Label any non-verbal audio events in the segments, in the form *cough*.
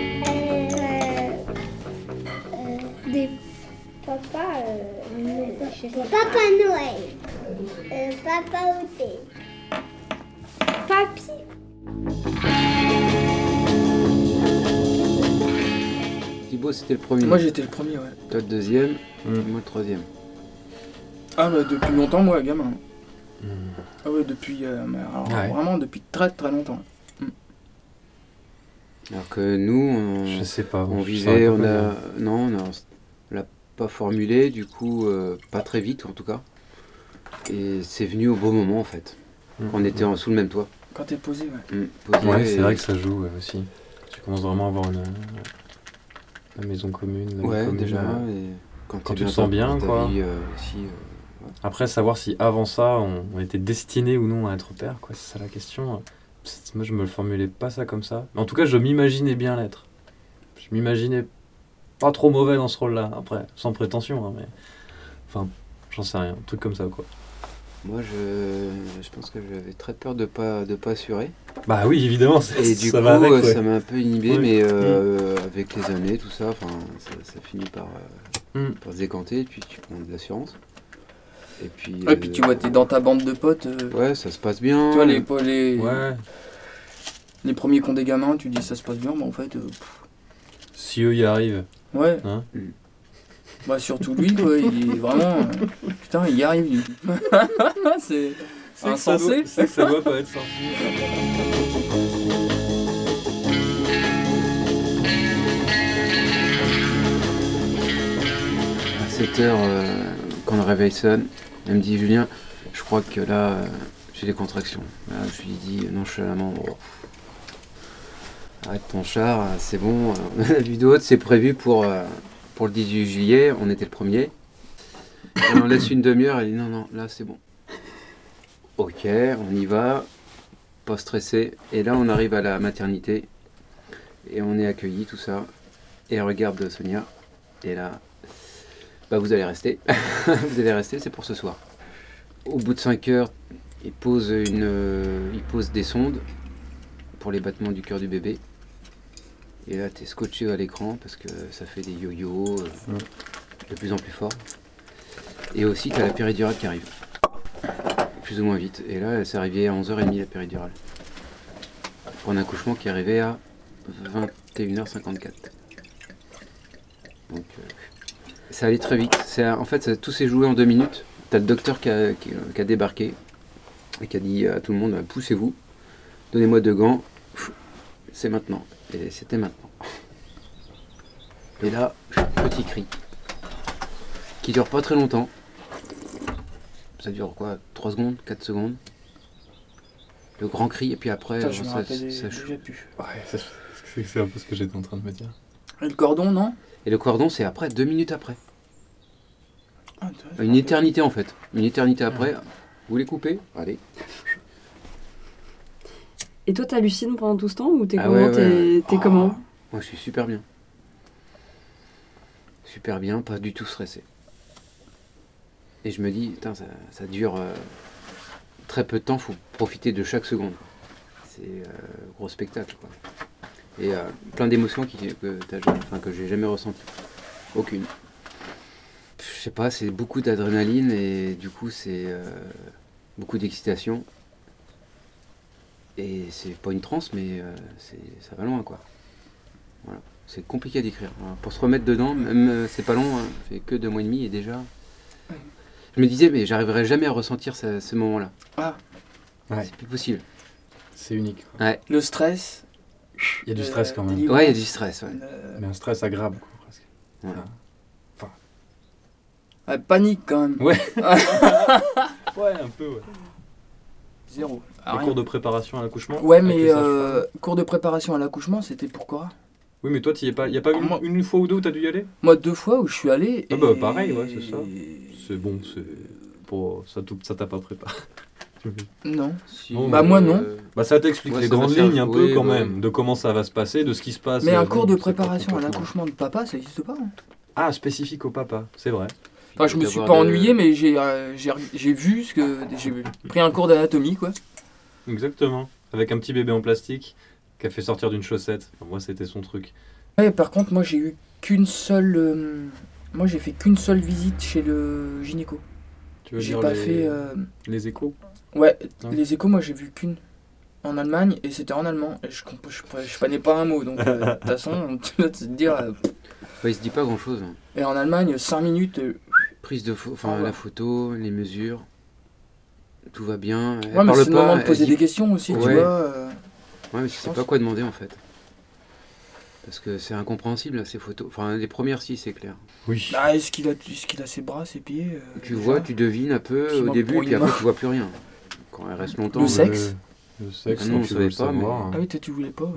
Euh, euh, des papas. euh, pas. Papa Noël. Euh, Papa Outé. Papy. Thibaut, c'était le premier. Moi j'étais le premier, ouais. Toi, le deuxième. Et Moi, le troisième. Ah, bah, depuis longtemps, moi, gamin. Hmm. Ah ouais, depuis. euh, alors, Ouais. Vraiment depuis très très longtemps. Alors que nous, on, Je sais pas. on pas on a. Non, on a- l'a pas formulé, du coup, euh, pas très vite en tout cas. Et c'est venu au bon moment en fait. Mm. On était en- sous le même toit. Quand t'es posé, ouais. Mm, posé Ouais, c'est vrai que ça joue ouais, aussi. Tu commences vraiment à avoir une. La maison commune. la Ouais, commune, déjà. euh. et quand, tu te sens bien, quoi. vie, euh, aussi, euh, Après, savoir si avant ça, on, on était destiné ou non à être père, quoi, c'est ça la question. Moi, je me le formulais pas ça comme ça. Mais en tout cas, je m'imaginais bien l'être. Je m'imaginais pas trop mauvais dans ce rôle-là. Après, sans prétention, hein, mais. Enfin, j'en sais rien. Un truc comme ça, quoi. Moi, je, je pense que j'avais très peur de pas de pas assurer. Bah oui, évidemment, Et du ça coup, va avec, ouais. ça m'a un peu inhibé, mais euh, avec les années, tout ça, ça, ça finit par, euh, Mm. par se décanter, et puis tu prends de l'assurance. Et puis. Et puis euh, tu vois, t'es dans ta bande de potes. euh, Ouais, ça se passe bien. Tu vois, les, les, Ouais. les premiers ont des gamins, tu dis ça se passe bien, mais en fait, euh, Si eux y arrivent. ouais. Hein Mm. Bah, surtout lui, quoi, il est vraiment. euh, putain, il y arrive, lui. *laughs* c'est insensé. C'est que ça doit pas être sorti. À 7 heures, euh, quand le réveil sonne, elle me dit Julien, je crois que là, euh, j'ai des contractions. Là, je lui dis nonchalamment Arrête ton char, c'est bon. euh, On a la vue d'autre, c'est prévu pour, euh, pour le 18 juillet, on était le premier. Et on laisse une demi-heure, elle dit non, non, là c'est bon. Ok, on y va, pas stressé. Et là, on arrive à la maternité et on est accueilli, tout ça. Et elle regarde Sonia, et là, bah vous allez rester. *laughs* vous allez rester, c'est pour ce soir. Au bout de 5 heures, il pose, une, euh, il pose des sondes pour les battements du cœur du bébé. Et là, tu es scotché à l'écran parce que ça fait des yo-yo euh, de plus en plus fort. Et aussi, tu as la péridurale qui arrive. Plus ou moins vite. Et là, c'est arrivé à 11h30 la péridurale. Pour un accouchement qui est arrivé à 21h54. Donc, euh, ça allait très vite. C'est, en fait, ça- tout s'est joué en deux minutes. T'as le docteur qui a, qui- qui a débarqué et qui a dit à tout le monde poussez-vous, donnez-moi deux gants, c'est maintenant. Et c'était maintenant. Et là, petit cri qui dure pas très longtemps. Ça dure quoi? 3 secondes? 4 secondes? Le grand cri, et puis après, Putain, je me ça, rappelle ça plus. Ouais, c'est- c'est c'est un peu ce que j'étais en train de me dire. Et le cordon, non? Et le cordon, c'est après, deux minutes après. Ah, Une éternité en fait. Une éternité après. Vous les coupez Allez. Et toi, t'hallucines pendant tout ce temps ou t'es Ah comment ouais, ouais, T'es comment Moi, je suis super bien. Super bien, pas du tout stressé. Et je me dis, putain, ça, ça dure euh, très peu de temps, faut profiter de chaque seconde. C'est euh, gros spectacle, quoi. Et euh, plein d'émotions qui, que, enfin, j'ai jamais ressenties. Aucune. Je sais pas, c'est beaucoup d'adrénaline et du coup, c'est euh, beaucoup d'excitation. Et c'est pas une transe, mais euh, ça va loin, quoi. Voilà. C'est compliqué à décrire. Alors, pour se remettre dedans, même euh, c'est pas long, hein, ça fait que deux mois et demi et déjà. Je me disais, mais j'arriverai jamais à ressentir ce, ce moment-là. Ah. Ouais. C'est plus possible. C'est unique. quoi. Le stress. Il y a du stress quand même. Ouais, il y a du stress, ouais. euh, Mais un stress agréable, quoi, presque. Ouais. ouais, panique quand même. Ouais. *laughs* Ouais, un peu, ouais. Zéro. Ah, Les rien. cours de préparation à l'accouchement Ouais, mais euh, cours de préparation à l'accouchement, c'était pourquoi Oui, mais toi, il n'y a pas, y a pas Ah, une, moi- une fois ou deux où t'as dû y aller? Moi, deux fois où je suis allé. Ah bah, pareil, ouais, c'est ça. C'est bon, c'est. Pour... Ça tout- ça t'a pas préparé. Non. Si, Non, Bah, moi, non. euh, Bah, ça t'explique Ouais, les ça grandes lignes un peu Oui, quand bah, même, de comment ça va se passer, de ce qui se passe. Mais euh, un cours de préparation à l'accouchement de papa, ça n'existe pas. hein. Ah, spécifique au papa, c'est vrai. Enfin, je me suis pas ennuyé, mais j'ai euh, j'ai j'ai vu ce que. J'ai pris un cours d'anatomie, quoi. Exactement. Avec un petit bébé en plastique qui a fait sortir d'une chaussette. Enfin, moi, c'était son truc. Ouais, par contre, moi, j'ai eu qu'une seule. euh, Moi, j'ai fait qu'une seule visite chez le gynéco. Tu veux J'ai dire pas les, fait. euh, les échos? Ouais, Ouais. les échos, moi, j'ai vu qu'une. En Allemagne, et c'était en allemand. Et je, comp- je, je connais pas un mot, donc euh, de toute façon, *laughs* tu vas te dire. euh, Ouais, il se dit pas grand chose. Et en Allemagne, 5 minutes. euh, Prise de enfin Ah ouais. la photo, les mesures, tout va bien. Elle Ouais, mais parle c'est le moment de poser dit- des questions aussi, tu vois. euh. Ouais, mais tu sais pense. pas quoi demander en fait. Parce que c'est incompréhensible ces photos. Enfin, les premières, si, c'est clair. Oui. Ah, est-ce qu'il a, est qu'il a ses bras, ses pieds euh, Tu vois, tu devines un peu au début, puis après, tu vois plus rien. Quand elle reste longtemps. Le euh, sexe Le sexe, Ah non, on savait pas, mais- savoir. hein. Ah oui, tu voulais pas.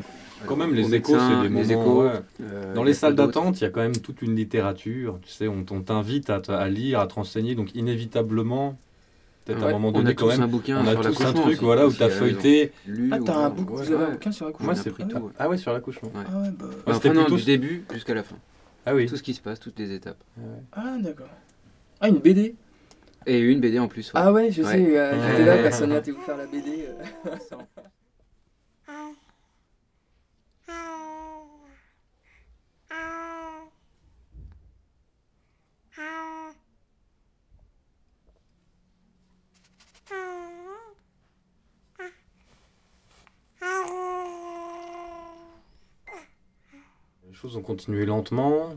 Quand même, les échos, c'est des les moments. échos, ouais. euh, Dans les salles d'attente, il y a quand même toute une littérature. Tu sais, on, on t'invite à, à lire, à te renseigner. Donc, inévitablement, peut-être à un moment on donné, a quand tous même, un bouquin on a tous un l'accouchement truc aussi, voilà, où tu as maison. feuilleté. Lu Ah, t'as un Ouais, un bouquin sur la couche Moi, c'est pris plutôt. Ah ouais, sur l'accouchement. Ah bah. C'était plutôt- du début jusqu'à la fin. Ah oui. Tout ce qui se passe, toutes les étapes. Ah, d'accord. Ah, une BD Et une BD en plus. ouais. Ah ouais, je Ouais. sais, euh, Ouais. j'étais là quand Sonia t'es faire la BD. euh. Les choses ont continué lentement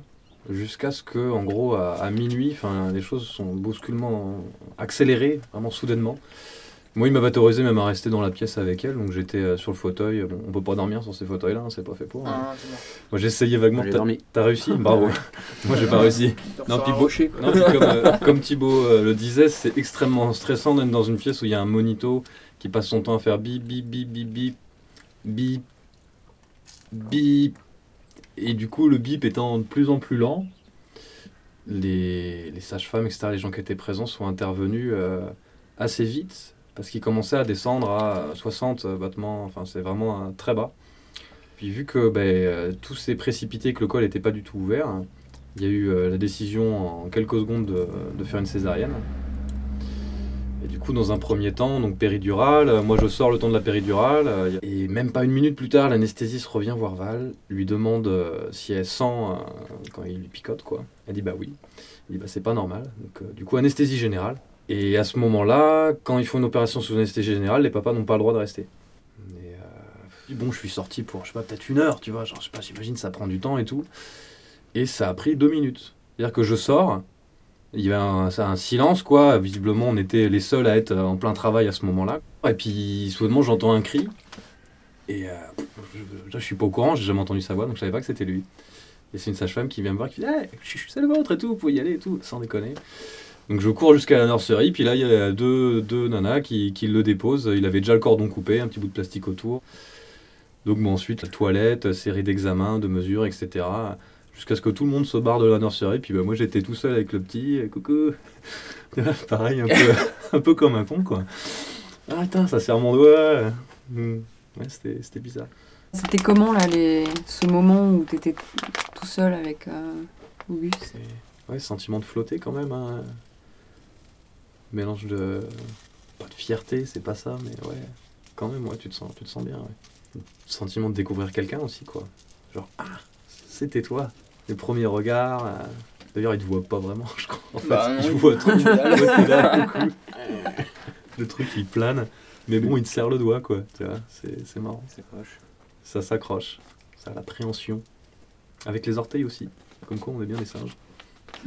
jusqu'à ce que, en gros, à, à minuit, les choses sont bousculement accélérées, vraiment soudainement. Moi, il m'avait autorisé même à rester dans la pièce avec elle, donc j'étais euh, sur le fauteuil. Bon, on peut pas dormir sur ces fauteuils-là, hein, c'est pas fait pour. hein. Ah, bon. Moi, j'essayais vaguement. T'as dormi. t'as réussi Bravo. *laughs* Moi, j'ai pas réussi. Non, puis beau-. Non, puis comme, euh, comme Thibaut euh, le disait, c'est extrêmement stressant d'être dans une pièce où il y a un monito qui passe son temps à faire bip, bip, bip, bip, bip, bip, bip. Et du coup, le bip étant de plus en plus lent, les, sages-femmes, etc., les gens qui étaient présents sont intervenus euh, assez vite parce qu'ils commençaient à descendre à 60 battements, enfin c'est vraiment très bas. Puis vu que ben, euh, tout s'est précipité, que le col n'était pas du tout ouvert, il y a eu euh, la décision en quelques secondes de, de faire une césarienne. Et du coup, dans un premier temps, donc péridurale, euh, moi je sors le temps de la péridurale, euh, et même pas une minute plus tard, l'anesthésiste revient voir Val, lui demande euh, si elle sent quand il lui picote, quoi. Elle dit bah oui. Il dit bah c'est pas normal. Donc, du coup, anesthésie générale. Et à ce moment-là, quand ils font une opération sous anesthésie générale, les papas n'ont pas le droit de rester. Et, bon, je suis sorti pour, je sais pas, peut-être une heure, tu vois, genre, je sais pas, j'imagine ça prend du temps et tout. Et ça a pris deux minutes. C'est-à-dire que je sors, il y avait un, silence, quoi. Visiblement, on était les seuls à être en plein travail à ce moment-là. Et puis, soudainement, j'entends un cri. Et euh, je, suis pas au courant, j'ai jamais entendu sa voix, donc je savais pas que c'était lui. Et c'est une sage-femme qui vient me voir, qui dit hey, c'est le vôtre et tout, vous pouvez y aller et tout, sans déconner. Donc je cours jusqu'à la nurserie, puis là il y a deux, deux nanas qui, qui le déposent. Il avait déjà le cordon coupé, un petit bout de plastique autour. Donc ensuite, la toilette, série d'examens, de mesures, etc. Jusqu'à ce que tout le monde se barre de la nurserie. Puis bah, moi j'étais tout seul avec le petit, et coucou. *laughs* Pareil, un peu, *laughs* un peu comme un con quoi. Ah attends, ça serre mon doigt. Hmm. Ouais, c'était bizarre. C'était comment là, les... ce moment où t'étais tout seul avec euh, Auguste? Ouais, sentiment de flotter quand même. Hein. Mélange de. Pas de fierté, c'est pas ça, mais ouais. Quand même, ouais, tu te sens, tu te sens bien. Ouais. Sentiment de découvrir quelqu'un aussi, quoi. Genre, ah, c'était toi. Les premiers regards. euh, D'ailleurs, il te voit pas vraiment, *laughs* je crois. En fait, Bah, non, il il- voit coucou. *laughs* Le truc, il plane. Mais bon, il te serre le doigt, quoi. Tu vois, c'est c'est marrant. Ça s'accroche. Ça a l'appréhension. Avec les orteils aussi. Comme quoi, on est bien des singes.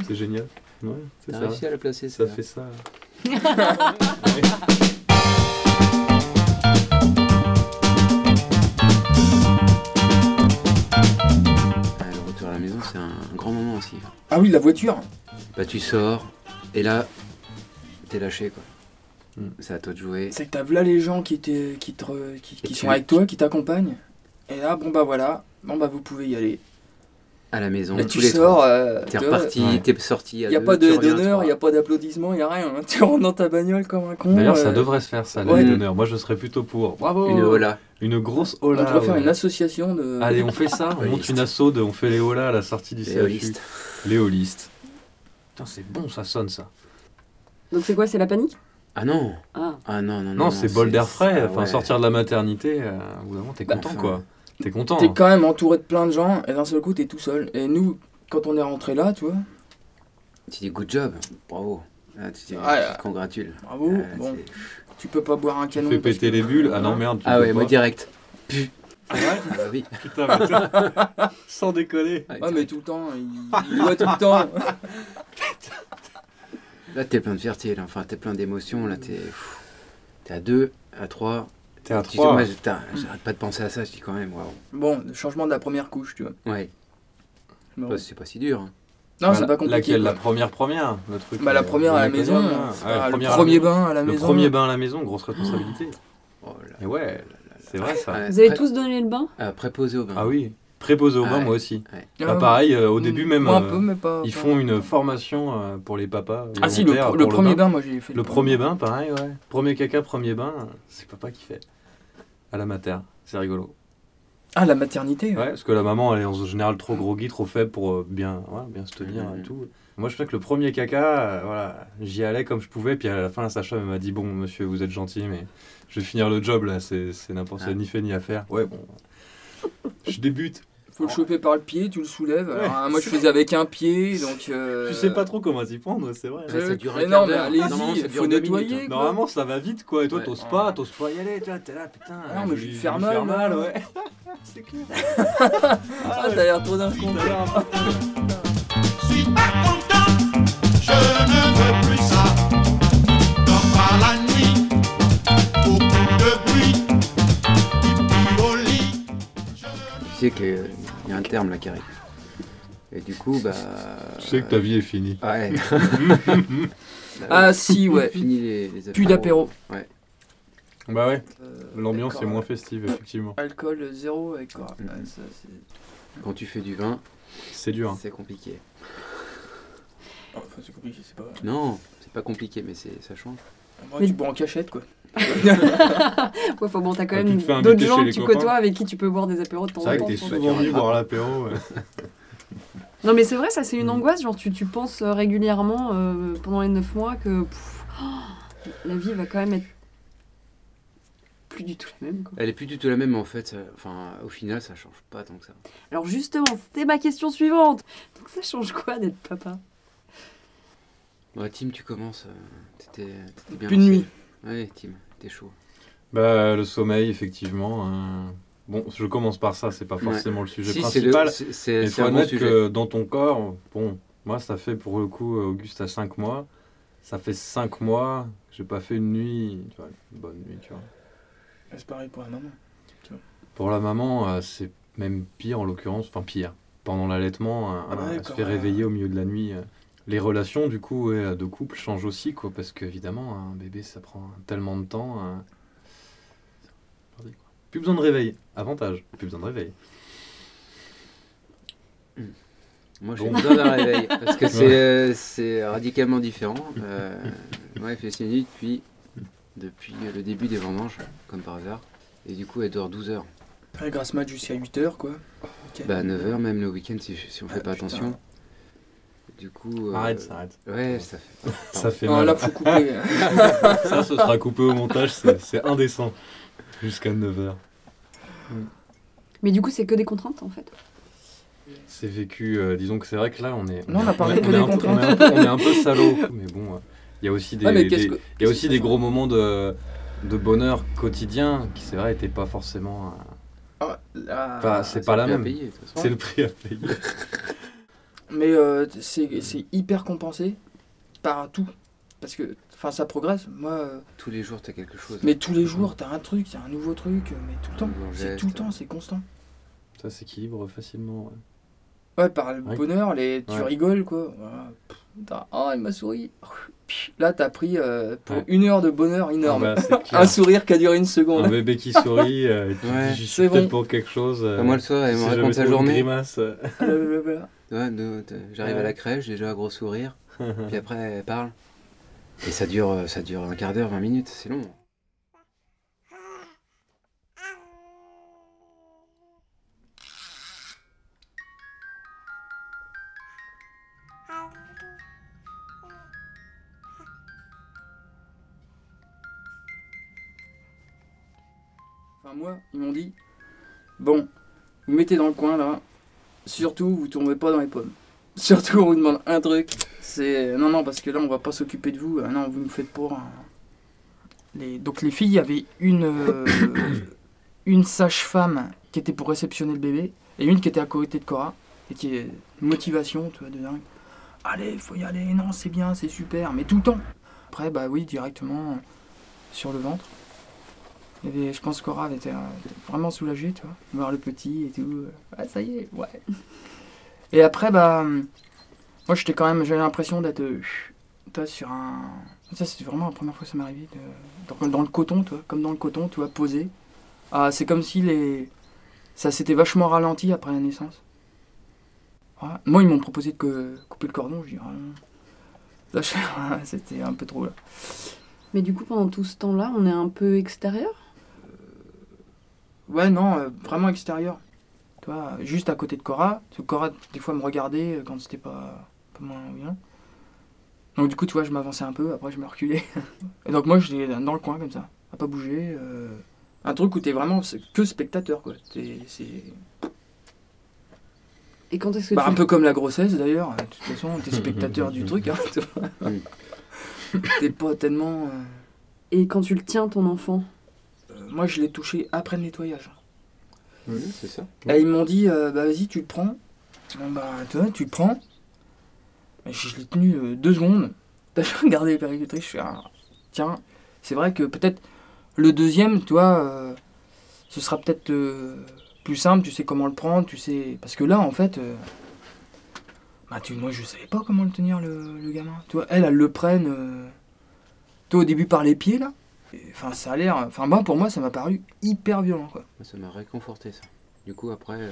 C'est génial. Ouais, c'est T'as ça. réussi à la placer, Ça celle-là. fait ça. *laughs* aussi. Ah oui, la voiture Bah, tu sors, et là, t'es lâché, quoi. Mm. C'est à toi de jouer. C'est que t'as là les gens qui, étaient, qui, te, qui, qui sont tu- avec toi, qui t'accompagnent. Et là, bon bah voilà, bon bah vous pouvez y aller. À la maison, Là tous tu les trois. euh, T'es reparti, Ouais. t'es sorti. Il n'y a pas de d'honneur, il n'y a pas d'applaudissements, il n'y a rien. hein. *laughs* Tu rentres dans ta bagnole comme un con. D'ailleurs, ça euh, devrait se faire, ça, ouais. d'honneur. Moi, je serais plutôt pour. Bravo Une hola. Une grosse On hola. devrait faire ouais. une association de. Allez, on fait ça. On monte une asso de. On fait les holas à la sortie du Les CHU. holistes. Les holistes. putain, c'est bon, ça sonne ça. Donc c'est quoi C'est la panique? Ah non Ah. Ah non, non, non. Non, c'est bol d'air frais. ah Enfin, sortir de la maternité, euh, au bout d'un moment, t'es Bah, content enfin, quoi. T'es content. T'es hein. quand même entouré de plein de gens et d'un seul coup t'es tout seul. Et nous, quand on est rentré là, tu vois, Tu dis good job, bravo. Ah, tu, dis, tu te congratules. bravo. Ah, bon, tu peux pas boire un Tu canon. fais parce péter que- les bulles. Ah non, merde. tu Ah peux ouais, moi direct. Ah ouais Ah bah oui. *laughs* Putain, *laughs* Sans déconner. Ah, Ouais, mais tout le temps, il, il voit tout le temps. *laughs* Là, t'es plein de fierté, là. Enfin, t'es plein d'émotions. Là, t'es. T'es à 2, à 3. T'es à Tu sais, 3. moi, putain, j'arrête pas de penser à ça. Je dis quand même, waouh. Bon, le changement de la première couche, tu vois. Ouais, Bon. bah, c'est pas si dur. hein. Non, c'est pas compliqué. Laquelle. La première première le truc, Bah, la euh, première à la maison, hein. c'est Ouais, pas le première à la premier maison. bain à la Le maison. premier bain à la maison, grosse responsabilité. Oh là Et ouais, c'est vrai ça. Vous avez tous donné le bain? Euh, préposé au bain. Ah oui, préposé au Ah bain, ouais. moi aussi. Ouais. Bah, pareil, euh, au début même, Moi, un euh, peu, mais pas. ils pas- font une formation euh, pour les papas. Ah si, le, volontaires pr- le pour premier bain, moi j'ai fait Le premier bain, pareil, ouais. Premier caca, premier bain, c'est papa qui fait. À la mater, c'est rigolo. Ah, la maternité. Ouais, parce que la maman, elle est en général trop groggy, trop faible pour euh, bien, ouais, bien se tenir et tout. Moi, je sais que le premier caca, euh, voilà, j'y allais comme je pouvais, puis à la fin, la elle m'a dit Bon, monsieur, vous êtes gentil, mais je vais finir le job là, c'est n'importe Ah. ni fait ni à faire. Ouais, bon. Je débute. Faut le choper par le pied, tu le soulèves. Alors, moi je faisais avec un pied, donc. euh, Tu sais pas trop comment s'y prendre, c'est vrai. Ouais, ça dure mais non, mais allez-y, ça faut nettoyer. minutes, quoi. Normalement, ça va vite quoi, et toi, Ouais. t'oses pas, t'oses pas y aller, tu vois, t'es là, putain. Ah non, mais je vais lui- lui faire mal, ouais. *laughs* c'est clair. *laughs* Ah, t'as l'air trop d'un con. T'as l'air un peu- suis pas content, je ne veux plus Tu sais qu'il y a un terme là qui arrive. Et du coup, bah. Tu sais que ta vie est finie. Ouais. *laughs* Ah si, ouais. *laughs* Fini les, les Plus d'apéro. Bah ouais, Euh, l'ambiance est moins festive, effectivement. Alcool zéro avec quoi. Ouais, ça, c'est- Quand tu fais du vin, C'est dur. hein. c'est compliqué. Oh, Enfin, c'est compliqué, c'est pas. Non, c'est pas compliqué, mais c'est ça change. Moi, Mais- tu bois en cachette, quoi. *laughs* Ouais, enfin bon, t'as quand Ah, même fais d'autres gens que tu copains. côtoies avec qui tu peux boire des apéros de temps C'est en vrai temps. que t'es souvent venu boire l'apéro. ouais. *laughs* Non, mais c'est vrai, ça, c'est une angoisse. Genre, tu, tu penses euh, régulièrement euh, pendant les 9 mois que pff, oh, la vie va quand même être plus du tout la même. Quoi. Elle est plus du tout la même, mais en fait, enfin, au final, ça change pas tant que ça. Alors, justement, c'était ma question suivante. Donc, ça change quoi d'être papa? Bon, Tim, tu commences. euh, T'étais bien Plus de lancé. nuit. Ouais, Tim, t'es chaud. Bah, le sommeil, effectivement. hein. Bon, je commence par ça, c'est pas forcément le sujet Si, c'est le- principal. c'est- il c'est faut bon admettre que dans ton corps, bon, moi, ça fait pour le coup, euh, Auguste a 5 mois. Ça fait 5 mois que j'ai pas fait une nuit, tu vois, une bonne nuit, tu vois. C'est pareil pour la maman. Pour la maman, euh, c'est même pire en l'occurrence, enfin pire. Pendant l'allaitement, euh, Ah bah elle se fait réveiller au milieu de la nuit. Les relations, du coup, ouais, de couple changent aussi, quoi, parce qu'évidemment, un bébé, ça prend tellement de temps. Plus besoin de réveil. Avantage, plus besoin de réveil. Moi, j'ai Bon. besoin d'un réveil parce que c'est *laughs* euh, radicalement différent. *laughs* Euh, moi, elle fait ses nuits depuis, depuis le début des vendanges, comme par hasard. Et du coup, elle dort 12 heures. Ouais, grasse mat jusqu'à 8h, quoi. Ok. Bah, 9 heures, même le week-end, si, si on fait Ah, pas putain. attention. Du coup. euh, Arrête, arrête. Ouais, ça fait. *laughs* Ça fait Non, mal. là, faut couper. *laughs* Ça, ce sera coupé au montage, c'est indécent. Jusqu'à 9h. Mais du coup, c'est que des contraintes en fait. C'est vécu, euh, disons que c'est vrai que là, on est. Non, on a parlé que des un peu- contraintes. On est un peu, on est un peu salaud. Mais bon, euh, il y a aussi des, que- y a aussi des ça gros moments de, de bonheur quotidien qui, c'est vrai, n'étaient pas forcément. euh, Ah, là- Enfin, c'est c'est pas le la prix à même. C'est le prix à payer. *laughs* Mais euh, c'est c'est hyper compensé par tout. Parce que enfin, ça progresse. Moi, euh, Tous les jours, t'as quelque chose. mais tous les jours, t'as un truc, t'as un nouveau truc, euh, mais tout le Un temps. C'est tout le temps, c'est constant. Ça s'équilibre facilement. ouais. Ouais, par le Ouais. bonheur, les... tu Ouais. rigoles, quoi. Voilà. Oh, il m'a souri. *laughs* Là, t'as pris euh, pour Ouais. une heure de bonheur énorme. Ah bah, c'est *laughs* clair. un sourire qui a duré une Un seconde. bébé qui sourit, euh, tu *laughs* dis, suis bon. pour quelque chose. euh, moi, le soir, elle si me raconte sa journée. grimace j'arrive à la crèche, j'ai déjà un gros sourire, *laughs* puis après elle parle. Et ça dure, euh, ça dure un quart d'heure, 20 minutes, c'est long. Enfin moi, ils m'ont dit, bon, vous mettez dans le coin là, surtout vous tombez pas dans les pommes. *laughs* Surtout, on vous demande un truc c'est. Non, non, parce que là, on va pas s'occuper de vous. Ah non, vous nous faites pour. Les... Donc, les filles, avait une, euh, *coughs* une sage-femme qui était pour réceptionner le bébé et une qui était à côté de Cora et qui est motivation, tu vois, de dingue. Allez, faut y aller, non, c'est bien, c'est super, mais tout le temps. Après, bah oui, directement sur le ventre. Je pense elle était, euh, vraiment soulagée, tu vois, voir le petit et tout. euh, Ah, ça y est, ouais. *laughs* Et après, bah, hum, moi j'étais quand même, j'avais l'impression d'être euh, toi, sur un. Ça, c'était vraiment la première fois que ça arrivé. de- Dans, le coton, tu vois, comme dans le coton, tu vois, posé. Ah, c'est comme si les. Ça s'était vachement ralenti après la naissance. Moi, ils m'ont proposé de couper le cordon, je dis, ah, *laughs* c'était un peu trop là. Mais du coup, pendant tout ce temps-là, on est un peu extérieur? Ouais, non, euh, vraiment extérieur. Tu vois, juste à côté de Cora. Parce que Cora, des fois, me regardait euh, quand c'était pas, pas moins bien. Donc, du coup, tu vois, je m'avançais un peu, après, je me reculais. *laughs* Et donc, moi, j'étais dans le coin, comme ça, à pas bouger. euh, Un truc où t'es vraiment que spectateur, quoi. T'es- C'est Et quand est-ce que bah, tu... un peu comme la grossesse, d'ailleurs. De toute façon, t'es spectateur du truc, hein, tu vois. T'es pas tellement. euh, Et quand tu le tiens, ton enfant? Moi, je l'ai touché après le nettoyage. Oui, c'est ça. Et ils m'ont dit, euh, bah vas-y, tu le prends. Bon, bah, tu vois, tu le prends. Je, l'ai tenu euh, deux secondes. *laughs* T'as regardé les péricultrices, je fais, ah, tiens, c'est vrai que peut-être le deuxième, tu vois, euh, ce sera peut-être euh, plus simple, tu sais comment le prendre, tu sais. Parce que là, en fait, bah, tu, moi, je savais pas comment le tenir, le, le gamin. Tu vois, elle, elle le prenne, toi, au début, par les pieds, là. Enfin, ça a l'air. Enfin, moi, pour moi, ça m'a paru hyper violent, quoi. Ça m'a réconforté ça. Du coup après, euh,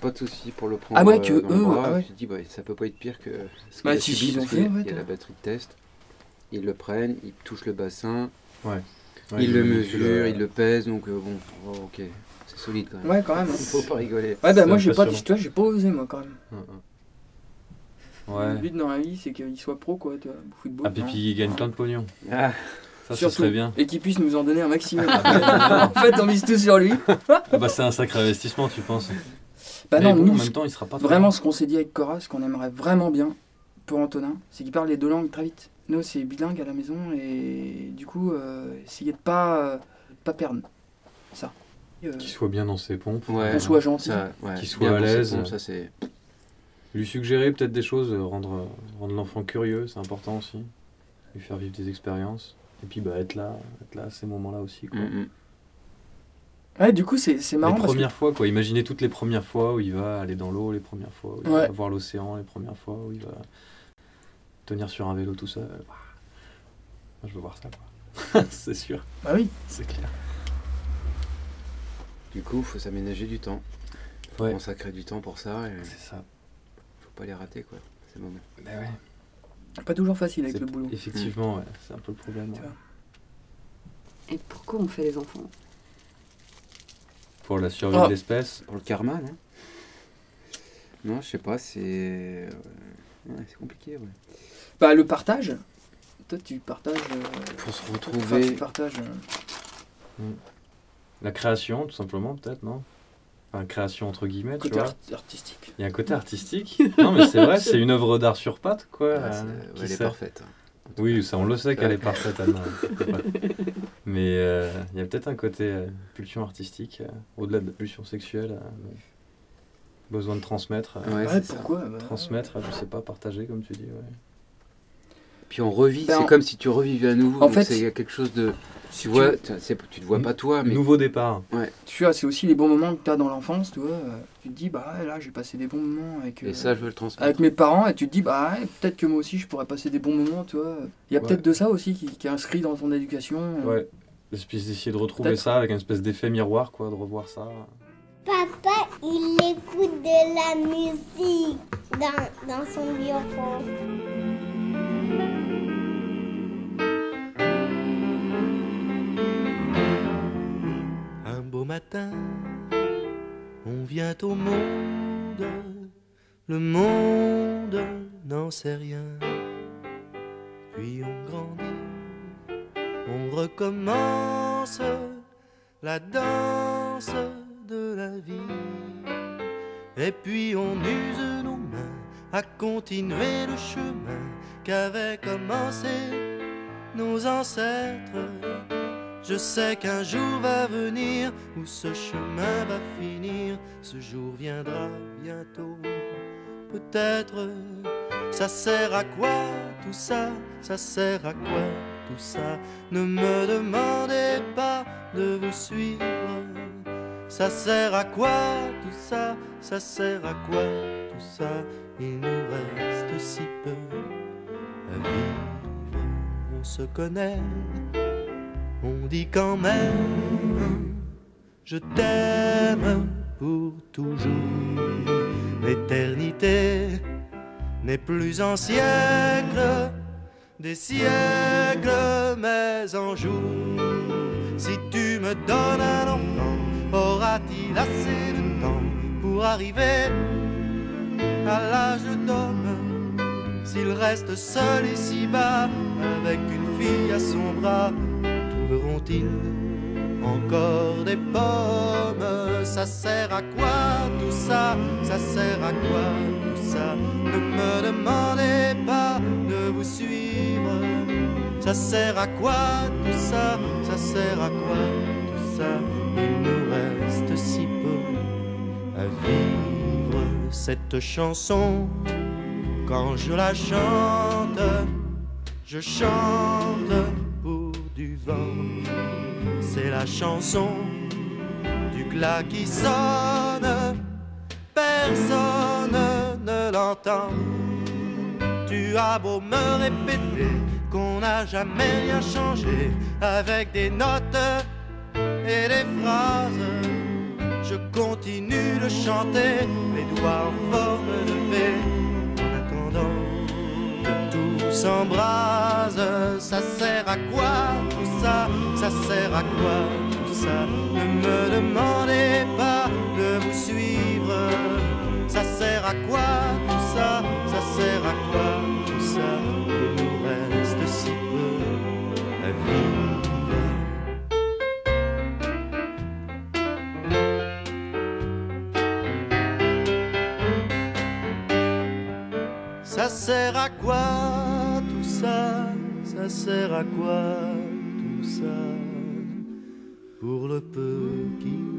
pas de souci pour le prendre Ah ouais, euh, que le eux, bras. ah ouais. Je me dis bah, ça peut pas être pire que ce Bah, si, subi ils ont fait, il y a la batterie de test. Ils le prennent, ils touchent le bassin, Ouais, ils le mesurent, ils le pèsent, donc euh, bon, oh, ok, c'est solide quand même. Ouais, quand même. hein. *laughs* Faut pas rigoler. Ouais, bah moi j'ai pas, vois, j'ai pas osé moi quand même. Hum. Le Ouais. but dans la vie c'est qu'il soit pro quoi, tu vois, football. Ah, puis puis il gagne plein de pognon. Ah, Ça, ce Surtout. serait bien. Et qu'il puisse nous en donner un maximum. *laughs* en fait, on mise tout sur lui. Ah bah, c'est un sacré investissement, tu penses. Bah Mais non, bon, nous, en même temps, il sera pas trop vraiment ce qu'on s'est dit avec Cora, ce qu'on aimerait vraiment bien pour Antonin, c'est qu'il parle les deux langues très vite. Nous, c'est bilingue à la maison et du coup, euh, essayer de pas, euh, pas perdre ça. Euh, Qu'il soit bien dans ses pompes. ouais. Qu'on soit gentil. Ouais, Qu'il soit à l'aise. pompes, Ça c'est. Lui suggérer peut-être des choses, euh, rendre, rendre l'enfant curieux, c'est important aussi. Lui faire vivre des expériences. Et puis bah, être là, être là à ces moments-là aussi. Quoi. Mm, mm. Ouais, du coup, c'est c'est marrant les parce que premières fois, quoi. Imaginez toutes les premières fois où il va aller dans l'eau, les premières fois où il Ouais. va voir l'océan, les premières fois où il va tenir sur un vélo tout seul. Moi, je veux voir ça, quoi. *laughs* c'est sûr, Bah oui. c'est clair. Du coup, faut s'aménager du temps. Faut Ouais. consacrer du temps pour ça et C'est ça. faut pas les rater quoi, ces moments. Mais ouais. Pas toujours facile avec le boulot. Effectivement, ouais, c'est un peu le problème. Tu ouais. vois. Et pourquoi on fait les enfants? Pour la survie Ah. de l'espèce. Pour le karma, non Non, je sais pas, c'est. euh, Ouais, c'est compliqué, ouais. Bah, le partage. Toi, tu partages. euh, Pour se Enfin, retrouver. tu partages. euh, La création, tout simplement, peut-être, non? Enfin, création entre guillemets, tu vois. art- artistique. Il y a un côté artistique. *laughs* non, mais c'est vrai, c'est une œuvre d'art sur pattes, quoi. Ouais, euh, ouais, elle est parfaite. hein. Oui, ça on le sait qu'elle est parfaite, Anna. *laughs* Mais euh, il y a peut-être un côté euh, pulsion artistique, euh, au-delà de la pulsion sexuelle. euh, besoin de transmettre. euh, Ouais, ça. pourquoi bah, Transmettre, je sais pas, partager, comme tu dis. Ouais. Puis on revit, Ben, c'est comme si tu revivais à nouveau. En fait, c'est- il y a quelque chose de. si Tu tu vois, tu, te vois pas toi, mais. Nouveau départ. Tu vois, c'est aussi les bons moments que tu as dans l'enfance, tu vois. euh, Tu te dis, bah ouais, là, j'ai passé des bons moments avec, euh, Et ça, je veux le transmettre. avec mes parents, et tu te dis, bah ouais, peut-être que moi aussi, je pourrais passer des bons moments, tu vois. Il y a Ouais. peut-être de ça aussi qui, qui est inscrit dans ton éducation. euh. Ouais. L'espèce d'essayer de retrouver ça avec une espèce d'effet miroir, quoi, de revoir ça. Papa, il écoute de la musique dans, dans son bureau. On vient au monde, le monde n'en sait rien. Puis on grandit, on recommence, la danse de la vie. Et puis on use nos mains à continuer le chemin qu'avaient commencé nos ancêtres. Je sais qu'un jour va venir où ce chemin va finir. Ce jour viendra bientôt. Peut-être ça sert à quoi tout ça? Ça sert à quoi tout ça? Ne me demandez pas de vous suivre. Ça sert à quoi tout ça? Ça sert à quoi tout ça? Il nous reste si peu à vivre. On se connaît, on dit quand même Je t'aime pour toujours. L'éternité n'est plus en siècle, des siècles, mais en jours. Si tu me donnes un enfant, aura-t-il assez de temps pour arriver à l'âge d'homme S'il reste seul ici-bas, avec une fille à son bras, trouveront-ils encore des pommes? Ça sert à quoi tout ça? Ça sert à quoi tout ça? Ne me demandez pas de vous suivre. Ça sert à quoi tout ça? Ça sert à quoi tout ça? Il nous reste si peu à vivre. Cette chanson Quand je la chante Je chante c'est la chanson du glas qui sonne, personne ne l'entend. Tu as beau me répéter qu'on n'a jamais rien changé avec des notes et des phrases. Je continue de chanter, les doigts en forme de s'embrase. Ça sert à quoi tout ça? Ça sert à quoi tout ça? Ne me demandez pas de vous suivre. Ça sert à quoi tout ça? Ça sert à quoi tout ça? Il nous reste si peu à vivre. Ça sert à quoi ça sert à quoi tout ça? Pour le peu qu'il